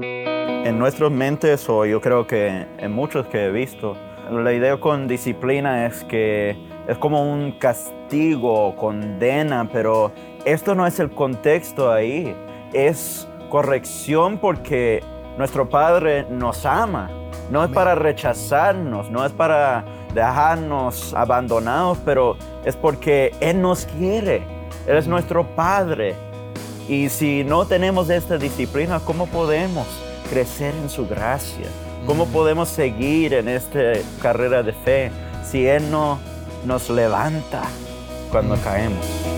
En nuestras mentes, o yo creo que en muchos que he visto, la idea con disciplina es que es como un castigo, condena, pero esto no es el contexto ahí. Es corrección porque nuestro Padre nos ama. No es para rechazarnos, no es para dejarnos abandonados, pero es porque Él nos quiere. Él es nuestro Padre. Y si no tenemos esta disciplina, ¿cómo podemos crecer en su gracia? ¿Cómo mm. podemos seguir en esta carrera de fe si Él no nos levanta cuando mm. caemos?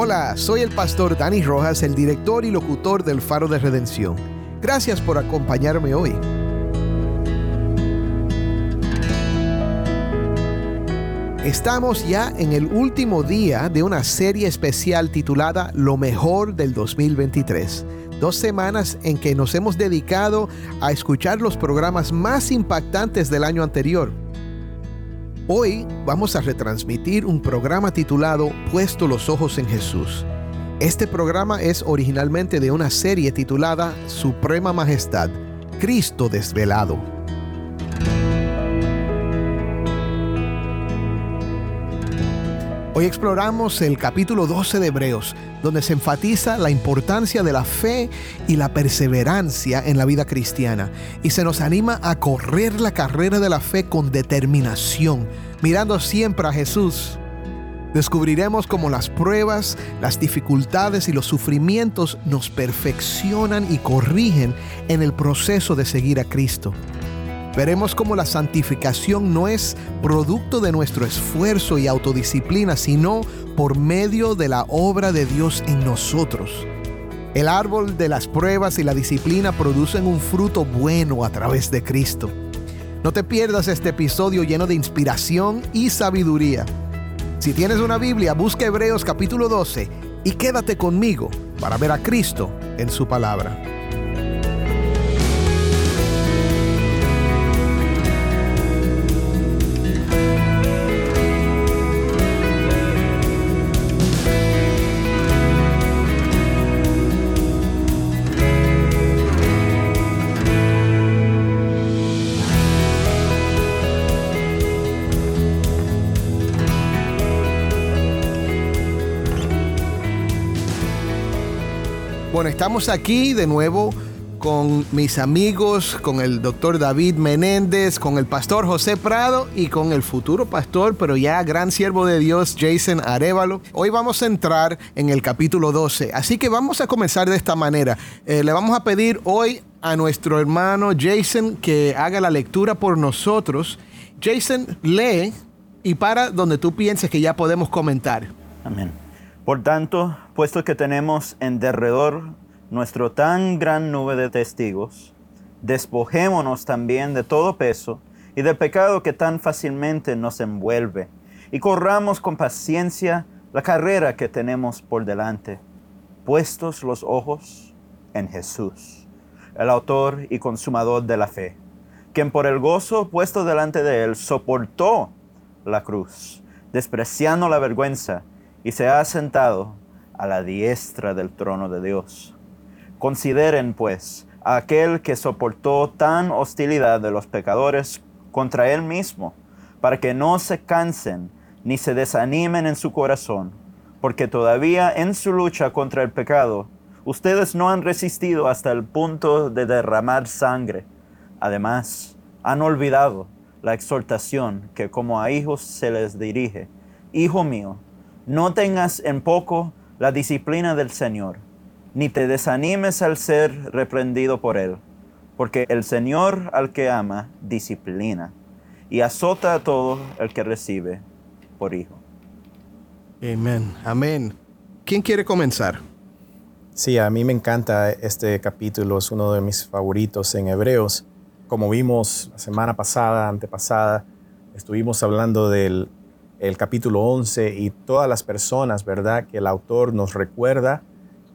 Hola, soy el pastor Dani Rojas, el director y locutor del Faro de Redención. Gracias por acompañarme hoy. Estamos ya en el último día de una serie especial titulada Lo mejor del 2023. Dos semanas en que nos hemos dedicado a escuchar los programas más impactantes del año anterior Hoy vamos a retransmitir un programa titulado Puesto los ojos en Jesús. Este programa es originalmente de una serie titulada Suprema Majestad, Cristo desvelado. Hoy exploramos el capítulo 12 de Hebreos, donde se enfatiza la importancia de la fe y la perseverancia en la vida cristiana, y se nos anima a correr la carrera de la fe con determinación, mirando siempre a Jesús. Descubriremos cómo las pruebas, las dificultades y los sufrimientos nos perfeccionan y corrigen en el proceso de seguir a Cristo. Veremos cómo la santificación no es producto de nuestro esfuerzo y autodisciplina, sino por medio de la obra de Dios en nosotros. El árbol de las pruebas y la disciplina producen un fruto bueno a través de Cristo. No te pierdas este episodio lleno de inspiración y sabiduría. Si tienes una Biblia, busca Hebreos capítulo 12 y quédate conmigo para ver a Cristo en su palabra. Bueno, estamos aquí de nuevo con mis amigos, con el doctor David Menéndez, con el pastor José Prado y con el futuro pastor, pero ya gran siervo de Dios, Jason Arevalo. Hoy vamos a entrar en el capítulo 12, así que vamos a comenzar de esta manera. Eh, le vamos a pedir hoy a nuestro hermano Jason que haga la lectura por nosotros. Jason, lee y para donde tú pienses que ya podemos comentar. Amén. Por tanto, puesto que tenemos en derredor nuestro tan gran nube de testigos, despojémonos también de todo peso y del pecado que tan fácilmente nos envuelve, y corramos con paciencia la carrera que tenemos por delante, puestos los ojos en Jesús, el autor y consumador de la fe, quien por el gozo puesto delante de él soportó la cruz, despreciando la vergüenza, y se ha sentado a la diestra del trono de Dios. Consideren, pues, a aquel que soportó tan hostilidad de los pecadores contra él mismo, para que no se cansen ni se desanimen en su corazón, porque todavía en su lucha contra el pecado, ustedes no han resistido hasta el punto de derramar sangre. Además, han olvidado la exhortación que como a hijos se les dirige. Hijo mío, no tengas en poco la disciplina del Señor, ni te desanimes al ser reprendido por Él, porque el Señor al que ama disciplina y azota a todo el que recibe por hijo. Amén, amén. ¿Quién quiere comenzar? Sí, a mí me encanta este capítulo, es uno de mis favoritos en Hebreos. Como vimos la semana pasada, antepasada, estuvimos hablando del el capítulo 11 y todas las personas, ¿verdad? Que el autor nos recuerda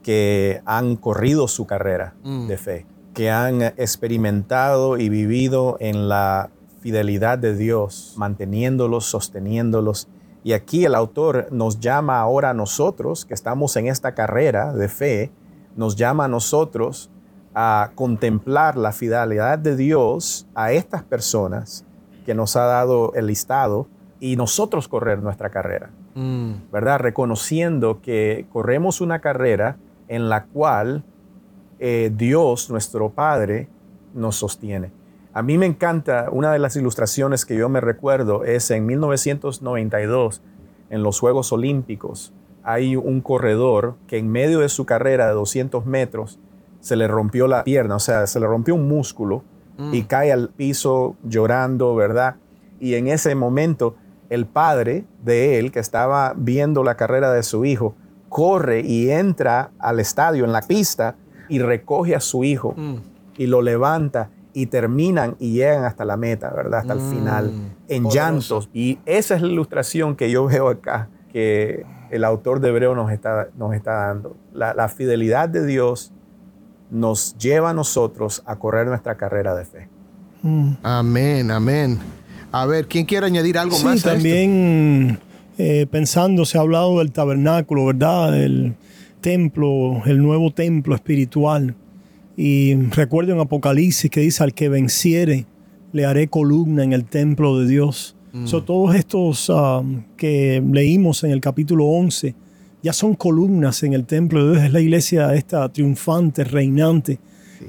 que han corrido su carrera Mm. de fe, que han experimentado y vivido en la fidelidad de Dios, manteniéndolos, sosteniéndolos. Y aquí el autor nos llama ahora a nosotros, que estamos en esta carrera de fe, nos llama a nosotros a contemplar la fidelidad de Dios a estas personas que nos ha dado el listado y nosotros correr nuestra carrera. Mm, ¿verdad? Reconociendo que corremos una carrera en la cual eh, Dios, nuestro Padre, nos sostiene. A mí me encanta, una de las ilustraciones que yo me recuerdo es en 1992, en los Juegos Olímpicos, hay un corredor que en medio de su carrera de 200 metros se le rompió la pierna, o sea, se le rompió un músculo y cae al piso llorando, ¿verdad? Y en ese momento el padre de él, que estaba viendo la carrera de su hijo, corre y entra al estadio, en la pista, y recoge a su hijo mm, y lo levanta y terminan y llegan hasta la meta, ¿verdad? Hasta el Mm, final, en poderoso. llantos. Y esa es la ilustración que yo veo acá, que el autor de Hebreo nos está, nos está dando. La, la fidelidad de Dios nos lleva a nosotros a correr nuestra carrera de fe. Amén, amén. A ver, ¿quién quiere añadir algo Sí, más? a esto? también eh, pensando, se ha hablado del tabernáculo, ¿verdad? El templo, el nuevo templo espiritual. Y recuerdo en Apocalipsis que dice, al que venciere, le haré columna en el templo de Dios. So, todos estos ah, que leímos en el capítulo 11 ya son columnas en el templo de Dios. Es la iglesia esta triunfante, reinante,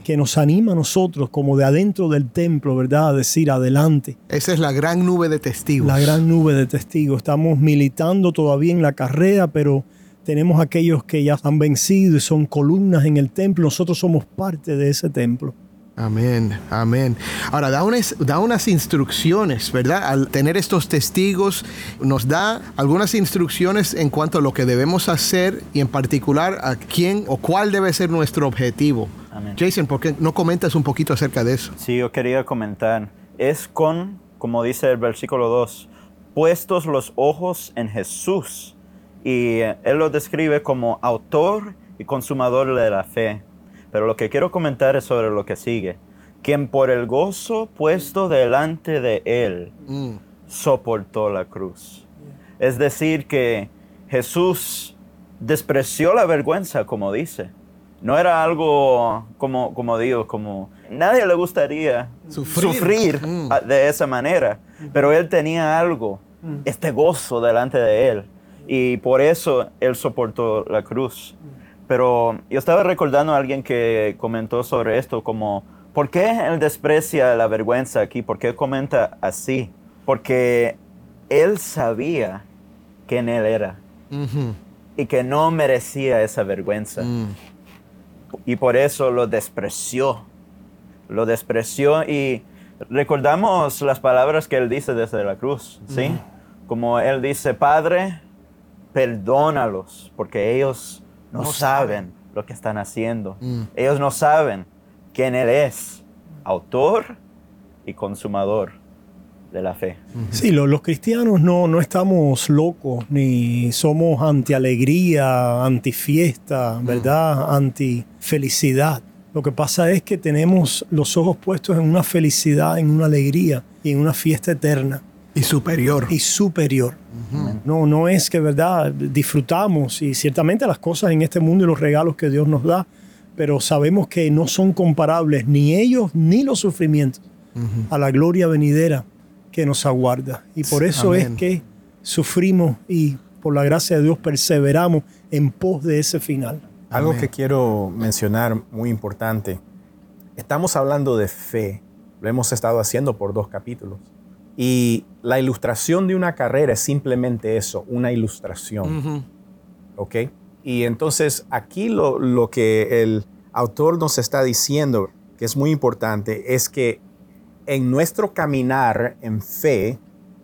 que nos anima a nosotros como de adentro del templo, ¿verdad? A decir adelante. Esa es la gran nube de testigos. La gran nube de testigos. Estamos militando todavía en la carrera, pero tenemos aquellos que ya han vencido y son columnas en el templo. Nosotros somos parte de ese templo. Amén, amén. Ahora, da unas, da unas instrucciones, ¿verdad? Al tener estos testigos, nos da algunas instrucciones en cuanto a lo que debemos hacer y en particular a quién o cuál debe ser nuestro objetivo. Amén. Jason, ¿por qué no comentas un poquito acerca de eso? Sí, yo quería comentar. Es con, como dice el versículo 2, puestos los ojos en Jesús. Y eh, él lo describe como autor y consumador de la fe. Pero lo que quiero comentar es sobre lo que sigue. Quien por el gozo puesto delante de él Mm, soportó la cruz. Es decir, que Jesús despreció la vergüenza, como dice. No era algo, como, como digo, como... Nadie le gustaría Sufrir. sufrir, Mm. a- de esa manera, pero él tenía algo, este gozo delante de él, y por eso él soportó la cruz. Pero yo estaba recordando a alguien que comentó sobre esto, como, ¿por qué él desprecia la vergüenza aquí? ¿Por qué comenta así? Porque él sabía quién él era y que no merecía esa vergüenza. Y por eso lo despreció. Lo despreció y recordamos las palabras que él dice desde la cruz, ¿sí? Como él dice, Padre, perdónalos, porque ellos no, No saben lo que están haciendo. Mm. Ellos no saben quién él es, autor y consumador de la fe. Sí, lo- los cristianos no, no estamos locos, ni somos anti-alegría, anti-fiesta, ¿verdad? Anti-felicidad. Lo que pasa es que tenemos los ojos puestos en una felicidad, en una alegría y en una fiesta eterna Y superior. y superior. No, no es que, ¿verdad? Disfrutamos y ciertamente las cosas en este mundo y los regalos que Dios nos da, pero sabemos que no son comparables ni ellos ni los sufrimientos a la gloria venidera que nos aguarda. Y por eso Amén. es que sufrimos y por la gracia de Dios perseveramos en pos de ese final. Algo Amén. que quiero mencionar muy importante. Estamos hablando de fe. Lo hemos estado haciendo por dos capítulos. Y la ilustración de una carrera es simplemente eso, una ilustración. Ujú. ¿Ok? Y entonces aquí lo, lo que el autor nos está diciendo, que es muy importante, es que en nuestro caminar en fe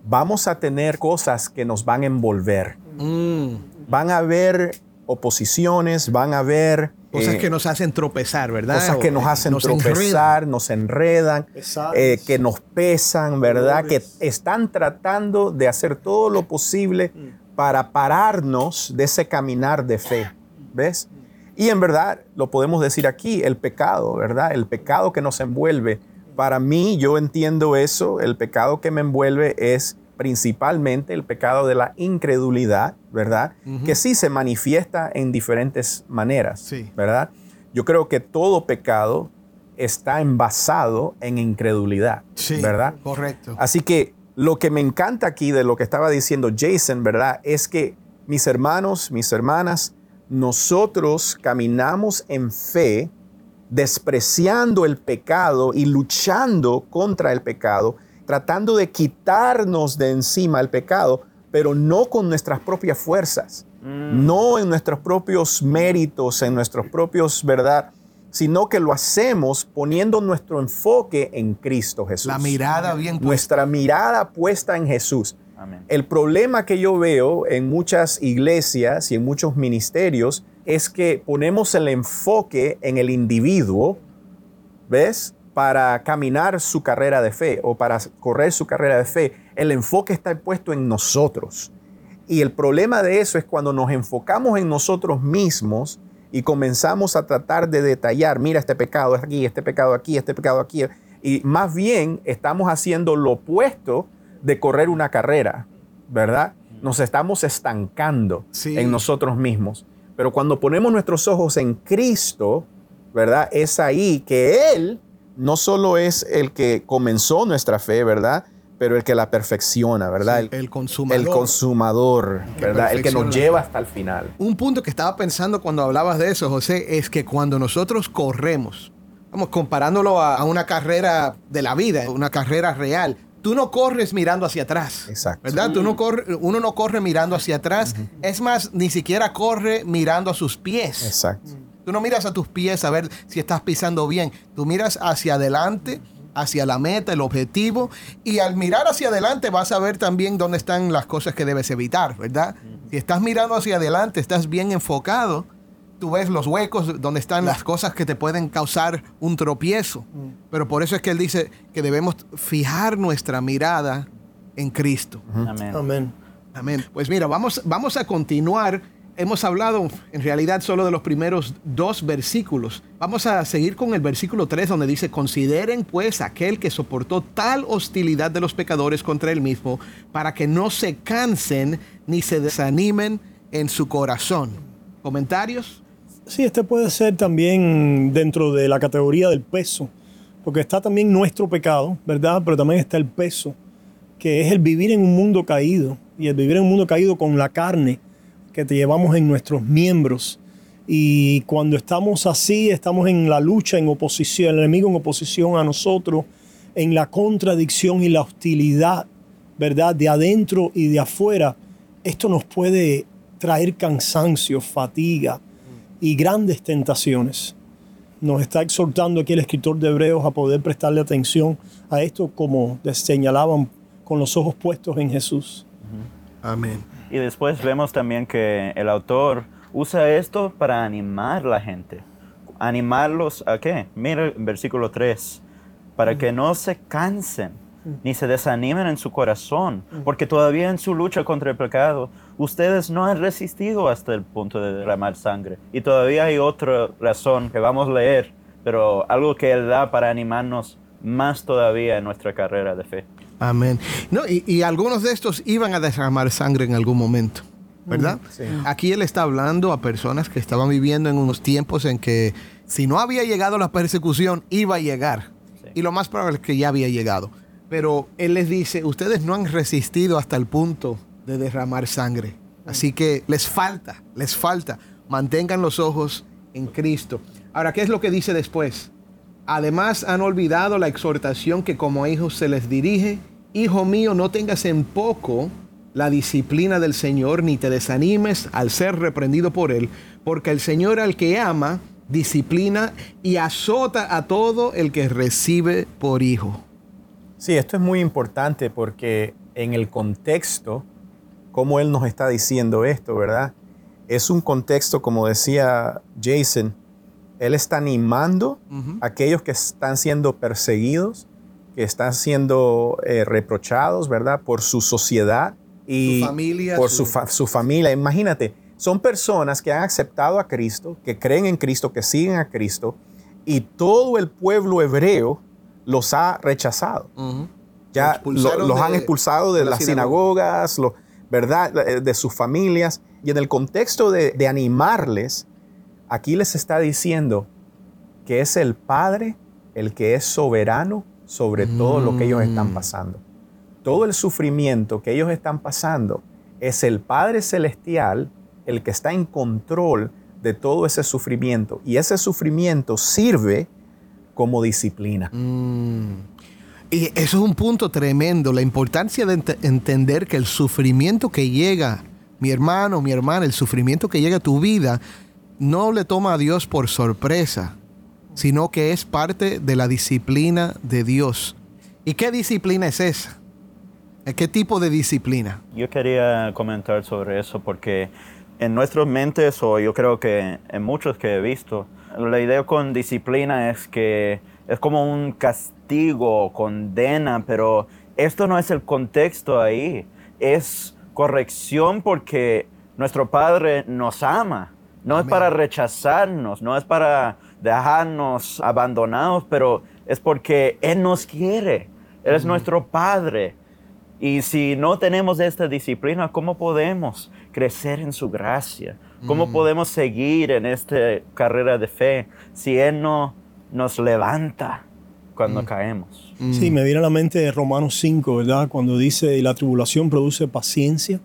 vamos a tener cosas que nos van a envolver. Mm. Van a haber oposiciones, van a haber... Cosas eh, que nos hacen tropezar, ¿verdad? Cosas que nos eh, hacen enredan. tropezar, nos enredan, eh, que nos pesan, ¿verdad? Que están tratando de hacer todo lo posible para pararnos de ese caminar de fe, ¿ves? Y en verdad, lo podemos decir aquí, el pecado, ¿verdad? El pecado que nos envuelve. Para mí, yo entiendo eso, el pecado que me envuelve es principalmente el pecado de la incredulidad, ¿verdad? Que sí se manifiesta en diferentes maneras, Sí. ¿verdad? Yo creo que todo pecado está envasado en incredulidad, Sí, ¿verdad? correcto. Así que lo que me encanta aquí de lo que estaba diciendo Jason, ¿verdad? Es que mis hermanos, mis hermanas, nosotros caminamos en fe, despreciando el pecado y luchando contra el pecado, tratando de quitarnos de encima el pecado, pero no con nuestras propias fuerzas, no en nuestros propios méritos, en nuestros propios, ¿verdad? Sino que lo hacemos poniendo nuestro enfoque en Cristo Jesús La mirada bien puesta. nuestra mirada puesta en Jesús. Amén. El problema que yo veo en muchas iglesias y en muchos ministerios es que ponemos el enfoque en el individuo, ¿ves? Para caminar su carrera de fe o para correr su carrera de fe. El enfoque está puesto en nosotros. Y el problema de eso es cuando nos enfocamos en nosotros mismos y comenzamos a tratar de detallar, mira este pecado es aquí, este pecado aquí, este pecado aquí. Y más bien estamos haciendo lo opuesto de correr una carrera, ¿verdad? Nos estamos estancando Sí. en nosotros mismos. Pero cuando ponemos nuestros ojos en Cristo, ¿verdad? Es ahí que Él no solo es el que comenzó nuestra fe, ¿verdad? Pero el que la perfecciona, ¿verdad? Sí, el consumador. El consumador, ¿verdad? El que nos lleva hasta el final. Un punto que estaba pensando cuando hablabas de eso, José, es que cuando nosotros corremos, vamos, comparándolo a, a una carrera de la vida, una carrera real, tú no corres mirando hacia atrás. Exacto. ¿Verdad? Tú no corre, uno no corre mirando hacia atrás. Es más, ni siquiera corre mirando a sus pies. Exacto. Tú no miras a tus pies a ver si estás pisando bien. Tú miras hacia adelante, hacia la meta, el objetivo. Y al mirar hacia adelante vas a ver también dónde están las cosas que debes evitar, ¿verdad? Si estás mirando hacia adelante, estás bien enfocado, tú ves los huecos donde están las cosas que te pueden causar un tropiezo. Pero por eso es que él dice que debemos fijar nuestra mirada en Cristo. Amén. Amén. Amén. Pues mira, vamos, vamos a continuar. Hemos hablado en realidad solo de los primeros dos versículos. Vamos a seguir con el versículo 3 donde dice, consideren pues aquel que soportó tal hostilidad de los pecadores contra él mismo para que no se cansen ni se desanimen en su corazón. ¿Comentarios? Sí, este puede ser también dentro de la categoría del peso, porque está también nuestro pecado, ¿verdad? Pero también está el peso, que es el vivir en un mundo caído, y el vivir en un mundo caído con la carne que te llevamos en nuestros miembros. Y cuando estamos así, estamos en la lucha, en oposición, el enemigo en oposición a nosotros, en la contradicción y la hostilidad, ¿verdad? De adentro y de afuera, esto nos puede traer cansancio, fatiga y grandes tentaciones. Nos está exhortando aquí el escritor de Hebreos a poder prestarle atención a esto como les señalaban con los ojos puestos en Jesús. Amén. Y después vemos también que el autor usa esto para animar a la gente. ¿Animarlos a qué? Mira el versículo 3. Para que no se cansen ni se desanimen en su corazón, porque todavía en su lucha contra el pecado, ustedes no han resistido hasta el punto de derramar sangre. Y todavía hay otra razón que vamos a leer, pero algo que Él da para animarnos más todavía en nuestra carrera de fe. Amén. No, y, y algunos de estos iban a derramar sangre en algún momento, ¿verdad? Aquí él está hablando a personas que estaban viviendo en unos tiempos en que si no había llegado la persecución, iba a llegar. Y lo más probable es que ya había llegado. Pero él les dice, ustedes no han resistido hasta el punto de derramar sangre. Así que les falta, les falta. Mantengan los ojos en Cristo. Ahora, ¿qué es lo que dice después? Además han olvidado la exhortación que como hijos se les dirige. Hijo mío, no tengas en poco la disciplina del Señor, ni te desanimes al ser reprendido por Él, porque el Señor al que ama, disciplina y azota a todo el que recibe por hijo. Sí, esto es muy importante porque en el contexto, como Él nos está diciendo esto, ¿verdad? Es un contexto, como decía Jason, Él está animando a aquellos que están siendo perseguidos, que están siendo eh, reprochados, ¿verdad? Por su sociedad y Su familia, por su- su, fa- su familia. Imagínate, son personas que han aceptado a Cristo, que creen en Cristo, que siguen a Cristo, y todo el pueblo hebreo los ha rechazado. Ya lo- los de- han expulsado de, de la las sinagoga. sinagogas, lo- ¿verdad? Eh, De sus familias. Y en el contexto de, de animarles, aquí les está diciendo que es el Padre el que es soberano sobre todo lo que ellos están Mm. pasando. Todo el sufrimiento que ellos están pasando es el Padre Celestial el que está en control de todo ese sufrimiento. Y ese sufrimiento sirve como disciplina. Mm. Y eso es un punto tremendo, la importancia de ent- entender que el sufrimiento que llega, mi hermano, mi hermana, el sufrimiento que llega a tu vida, no le toma a Dios por sorpresa, sino que es parte de la disciplina de Dios. ¿Y qué disciplina es esa? ¿Qué tipo de disciplina? Yo quería comentar sobre eso porque en nuestras mentes, o yo creo que en muchos que he visto, la idea con disciplina es que es como un castigo, condena, pero esto no es el contexto ahí. Es corrección porque nuestro Padre nos ama. No es para rechazarnos, no es para dejarnos abandonados, pero es porque Él nos quiere. Él es nuestro Padre. Y si no tenemos esta disciplina, ¿cómo podemos crecer en su gracia? ¿Cómo Mm. podemos seguir en esta carrera de fe si Él no nos levanta Mm. cuando caemos? Sí, me viene a la mente Romanos 5, ¿verdad? Cuando dice, y la tribulación produce paciencia,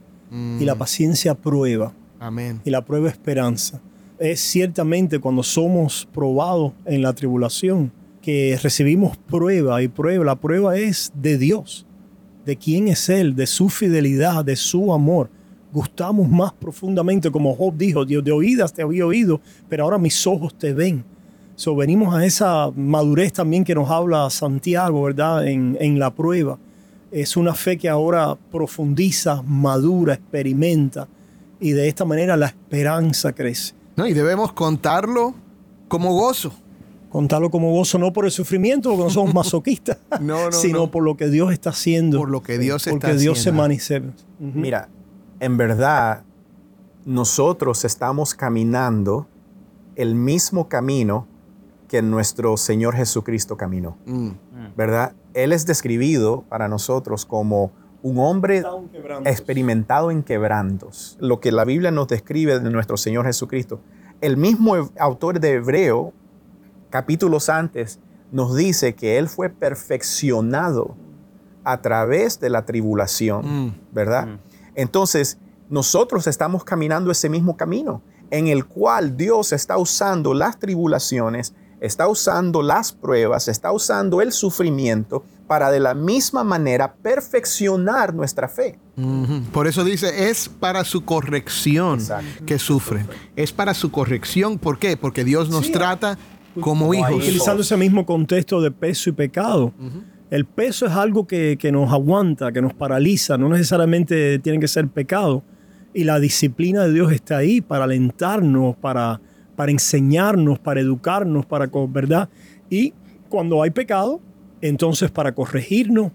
y la paciencia prueba, Amén. y la prueba esperanza. Es ciertamente cuando somos probados en la tribulación que recibimos prueba, y prueba, la prueba es de Dios, de quién es Él, de su fidelidad, de su amor. Gustamos más profundamente, como Job dijo, Dios de oídas te había oído, pero ahora mis ojos te ven. So, venimos a esa madurez también que nos habla Santiago, ¿verdad? En, en la prueba. Es una fe que ahora profundiza, madura, experimenta y de esta manera la esperanza crece. No, y debemos contarlo como gozo. Contarlo como gozo no por el sufrimiento, porque no somos masoquistas, No, no, sino no. por lo que Dios está haciendo. Por lo que Dios porque está Dios se haciendo. manifiesta. Mira, en verdad, nosotros estamos caminando el mismo camino que nuestro Señor Jesucristo caminó, Mm. ¿verdad? Él es describido para nosotros como un hombre experimentado en quebrantos. Lo que la Biblia nos describe de nuestro Señor Jesucristo. El mismo autor de Hebreo, capítulos antes, nos dice que Él fue perfeccionado a través de la tribulación, Mm. ¿verdad? Entonces, nosotros estamos caminando ese mismo camino en el cual Dios está usando las tribulaciones, está usando las pruebas, está usando el sufrimiento para de la misma manera perfeccionar nuestra fe. Por eso dice, es para su corrección Exacto. que sufre. Es para su corrección. ¿Por qué? Porque Dios nos Sí, trata como hijos. Utilizando ese mismo contexto de peso y pecado. El peso es algo que, que nos aguanta, que nos paraliza, no necesariamente tiene que ser pecado. Y la disciplina de Dios está ahí para alentarnos, para, para enseñarnos, para educarnos, para, ¿verdad? Y cuando hay pecado, entonces para corregirnos,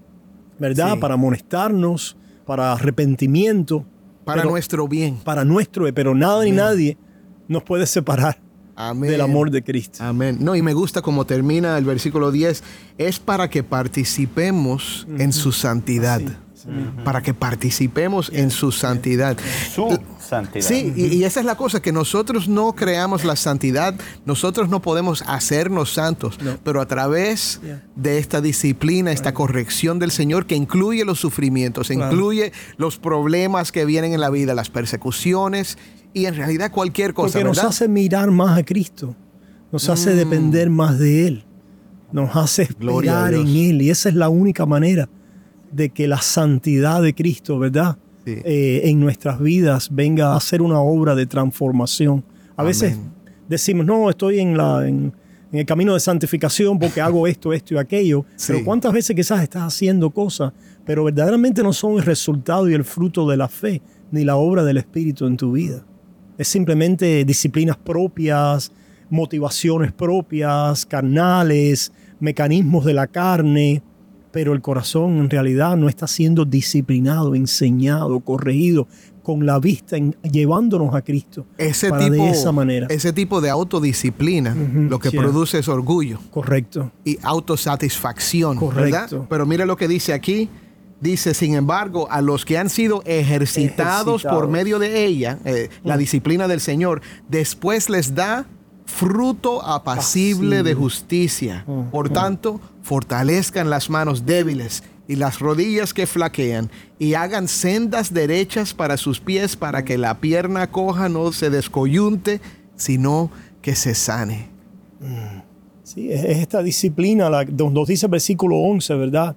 ¿verdad? Sí. Para amonestarnos, para arrepentimiento, Para pero- nuestro bien. para nuestro, pero nada ni nadie nos puede separar Amén. del amor de Cristo. Amén. No, y me gusta como termina el versículo 10. Es para que participemos en su santidad. Para que participemos en su santidad. Su santidad. Sí, y, y esa es la cosa, que nosotros no creamos la santidad, nosotros no podemos hacernos santos, pero a través Yeah. de esta disciplina, esta corrección del Señor que incluye los sufrimientos, Claro. incluye los problemas que vienen en la vida, las persecuciones y en realidad cualquier cosa, Porque nos ¿verdad? hace mirar más a Cristo, nos hace depender más de Él, nos hace esperar en. Él y esa es la única manera de que la santidad de Cristo, ¿verdad? eh, en nuestras vidas venga a hacer una obra de transformación. A veces decimos, no, estoy en, la, en, en el camino de santificación porque hago esto, esto y aquello. Sí. Pero ¿cuántas veces quizás estás haciendo cosas, pero verdaderamente no son el resultado y el fruto de la fe, ni la obra del Espíritu en tu vida? Es simplemente disciplinas propias, motivaciones propias, carnales, mecanismos de la carne, pero el corazón en realidad no está siendo disciplinado, enseñado, corregido, con la vista en- llevándonos a Cristo. Ese para tipo, de esa manera. ese tipo de autodisciplina lo que produce es orgullo Correcto. y autosatisfacción. Correcto. ¿verdad? Pero mira lo que dice aquí. Dice, sin embargo, a los que han sido ejercitados, por medio de ella, eh, la Mm. disciplina del Señor, después les da fruto apacible de justicia. Mm, Por mm. tanto, fortalezcan las manos débiles y las rodillas que flaquean y hagan sendas derechas para sus pies para que la pierna coja no se descoyunte, sino que se sane. Sí, es es esta disciplina, la, nos dice el versículo 11, ¿verdad?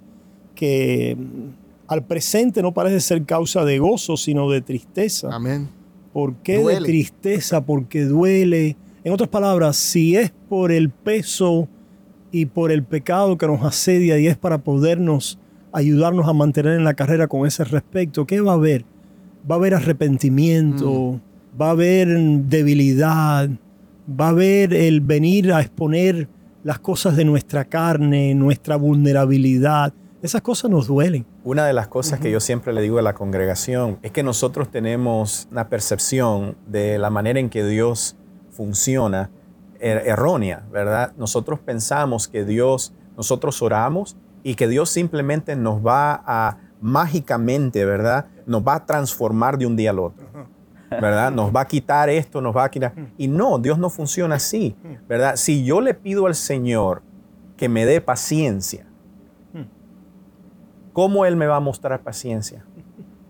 Que mm, al presente no parece ser causa de gozo, sino de tristeza. Amén. ¿Por qué Duele. de tristeza? Porque duele. En otras palabras, si es por el peso y por el pecado que nos asedia y es para podernos ayudarnos a mantener en la carrera con ese respecto, ¿qué va a haber? Va a haber arrepentimiento, va a haber debilidad, va a haber el venir a exponer las cosas de nuestra carne, nuestra vulnerabilidad. Esas cosas nos duelen. Una de las cosas que yo siempre le digo a la congregación es que nosotros tenemos una percepción de la manera en que Dios funciona er- errónea, ¿verdad? Nosotros pensamos que Dios, nosotros oramos y que Dios simplemente nos va a mágicamente, ¿verdad? Nos va a transformar de un día al otro. ¿verdad? Nos va a quitar esto, nos va a quitar. Y no, Dios no funciona así, ¿verdad? Si yo le pido al Señor que me dé paciencia, ¿cómo Él me va a mostrar paciencia?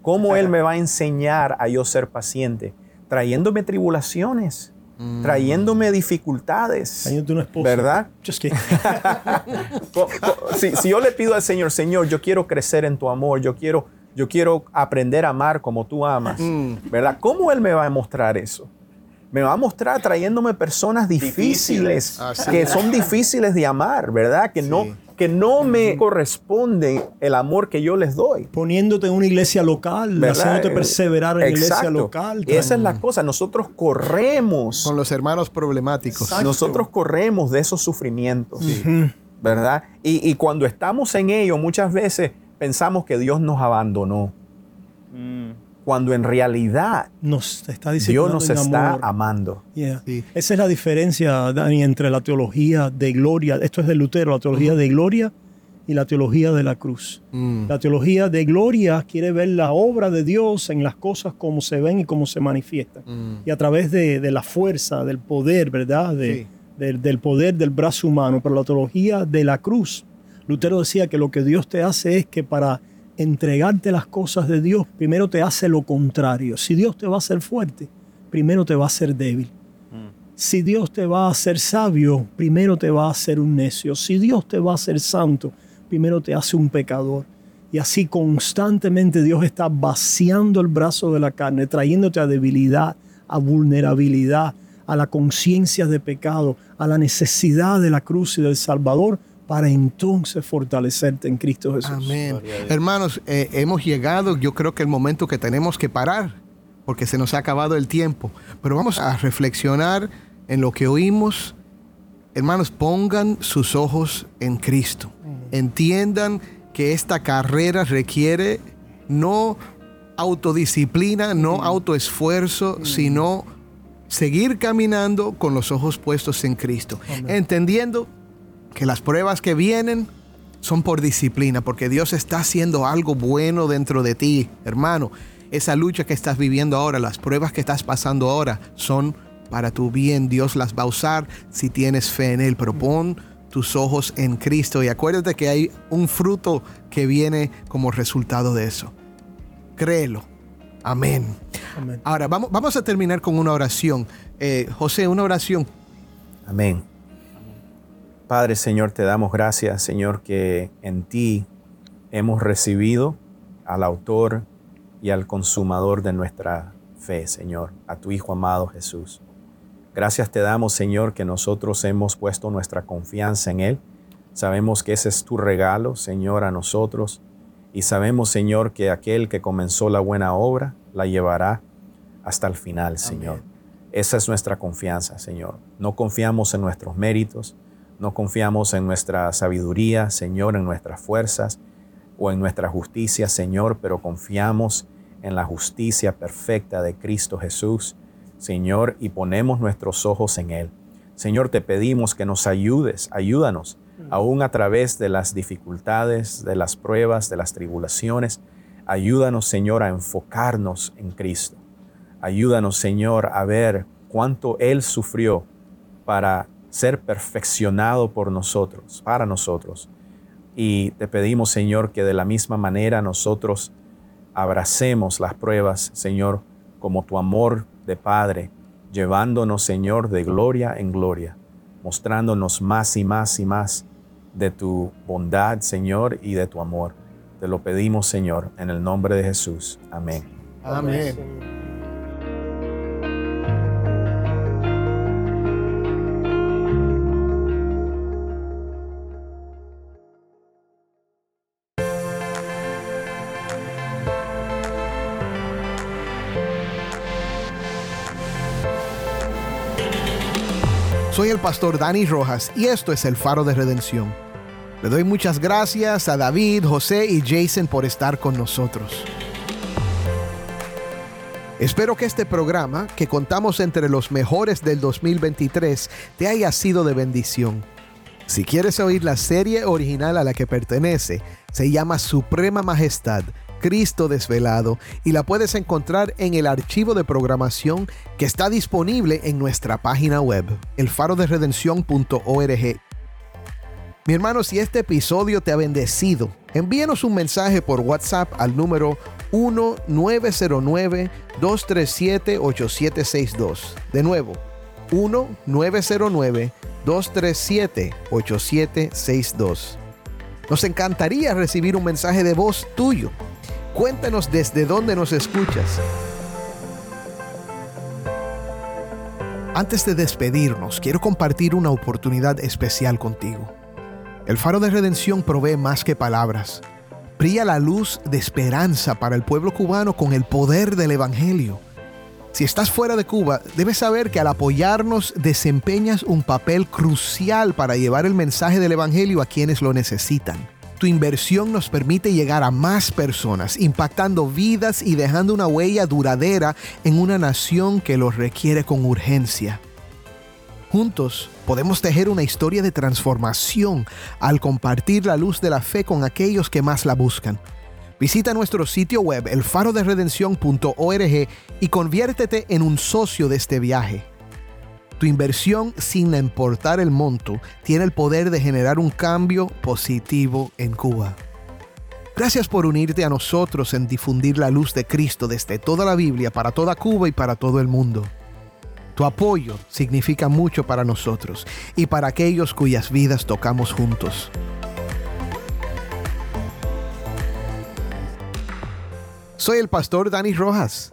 ¿Cómo Él me va a enseñar a yo ser paciente? Trayéndome tribulaciones, trayéndome dificultades, Trayéndote una esposa. ¿verdad? Just kidding. Si, si yo le pido al Señor, Señor, yo quiero crecer en tu amor, yo quiero, yo quiero aprender a amar como tú amas, ¿verdad? ¿Cómo Él me va a mostrar eso? Me va a mostrar trayéndome personas difíciles, Así que es. son difíciles de amar, ¿verdad? Que no, que no me corresponde el amor que yo les doy. Poniéndote en una iglesia local, ¿verdad? haciéndote perseverar en la iglesia Exacto. local. Esa es la cosa. Nosotros corremos, Con los hermanos problemáticos. nosotros corremos de esos sufrimientos. ¿verdad? Y, y cuando estamos en ello, muchas veces pensamos que Dios nos abandonó, cuando en realidad Nos está Dios nos está amor. amando. Yeah. Sí. Esa es la diferencia, Dani, entre la teología de gloria, esto es de Lutero, la teología de gloria y la teología de la cruz. Mm. La teología de gloria quiere ver la obra de Dios en las cosas como se ven y como se manifiestan. Mm. Y a través de, de la fuerza, del poder, ¿verdad? De- Sí. del, del poder del brazo humano. Pero la teología de la cruz, Lutero decía que lo que Dios te hace es que para entregarte las cosas de Dios, primero te hace lo contrario. Si Dios te va a hacer fuerte, primero te va a hacer débil. Si Dios te va a hacer sabio, primero te va a hacer un necio. Si Dios te va a hacer santo, primero te hace un pecador. Y así constantemente Dios está vaciando el brazo de la carne, trayéndote a debilidad, a vulnerabilidad, a la conciencia de pecado, a la necesidad de la cruz y del Salvador, para entonces fortalecerte en Cristo Jesús. Amén. Hermanos, eh, hemos llegado, yo creo que el momento que tenemos que parar, porque se nos ha acabado el tiempo. Pero vamos a reflexionar en lo que oímos. Hermanos, pongan sus ojos en Cristo. Entiendan que esta carrera requiere no autodisciplina, no autoesfuerzo, sino seguir caminando con los ojos puestos en Cristo. Entendiendo que las pruebas que vienen son por disciplina, porque Dios está haciendo algo bueno dentro de ti, hermano. Esa lucha que estás viviendo ahora, las pruebas que estás pasando ahora, son para tu bien. Dios las va a usar si tienes fe en Él, pero pon tus ojos en Cristo y acuérdate que hay un fruto que viene como resultado de eso. Créelo. Amén. Amén. Ahora, vamos, vamos a terminar con una oración. Eh, José, una oración. Amén. Padre Señor, te damos gracias, Señor, que en ti hemos recibido al autor y al consumador de nuestra fe, Señor, a tu Hijo amado Jesús. Gracias te damos, Señor, que nosotros hemos puesto nuestra confianza en Él. Sabemos que ese es tu regalo, Señor, a nosotros. Y sabemos, Señor, que aquel que comenzó la buena obra la llevará hasta el final, Señor. Esa es nuestra confianza, Señor. No confiamos en nuestros méritos, no confiamos en nuestra sabiduría, Señor, en nuestras fuerzas o en nuestra justicia, Señor, pero confiamos en la justicia perfecta de Cristo Jesús, Señor, y ponemos nuestros ojos en Él. Señor, te pedimos que nos ayudes, ayúdanos, aún a través de las dificultades, de las pruebas, de las tribulaciones. Ayúdanos, Señor, a enfocarnos en Cristo. Ayúdanos, Señor, a ver cuánto Él sufrió para ser perfeccionado por nosotros, para nosotros. Y te pedimos, Señor, que de la misma manera nosotros abracemos las pruebas, Señor, como tu amor de Padre, llevándonos, Señor, de gloria en gloria, mostrándonos más y más y más de tu bondad, Señor, y de tu amor. Te lo pedimos, Señor, en el nombre de Jesús. Amén. Amén. Soy el pastor Dani Rojas y esto es el Faro de Redención. Le doy muchas gracias a David, José y Jason por estar con nosotros. Espero que este programa, que contamos entre los mejores del 2023, te haya sido de bendición. Si quieres oír la serie original a la que pertenece, se llama Suprema Majestad Cristo desvelado y la puedes encontrar en el archivo de programación que está disponible en nuestra página web, elfaroderedención.org. Mi hermano, si este episodio te ha bendecido, envíanos un mensaje por WhatsApp al número 1-909-237-8762. De nuevo, 1-909-237-8762. Nos encantaría recibir un mensaje de voz tuyo Cuéntanos desde dónde nos escuchas. Antes de despedirnos, quiero compartir una oportunidad especial contigo. El faro de redención provee más que palabras. Brilla la luz de esperanza para el pueblo cubano con el poder del Evangelio. Si estás fuera de Cuba, debes saber que al apoyarnos desempeñas un papel crucial para llevar el mensaje del Evangelio a quienes lo necesitan tu inversión nos permite llegar a más personas, impactando vidas y dejando una huella duradera en una nación que lo requiere con urgencia. Juntos podemos tejer una historia de transformación al compartir la luz de la fe con aquellos que más la buscan. Visita nuestro sitio web elfaroderedención.org y conviértete en un socio de este viaje. Tu inversión, sin importar el monto, tiene el poder de generar un cambio positivo en Cuba. Gracias por unirte a nosotros en difundir la luz de Cristo desde toda la Biblia para toda Cuba y para todo el mundo. Tu apoyo significa mucho para nosotros y para aquellos cuyas vidas tocamos juntos. Soy el pastor Dani Rojas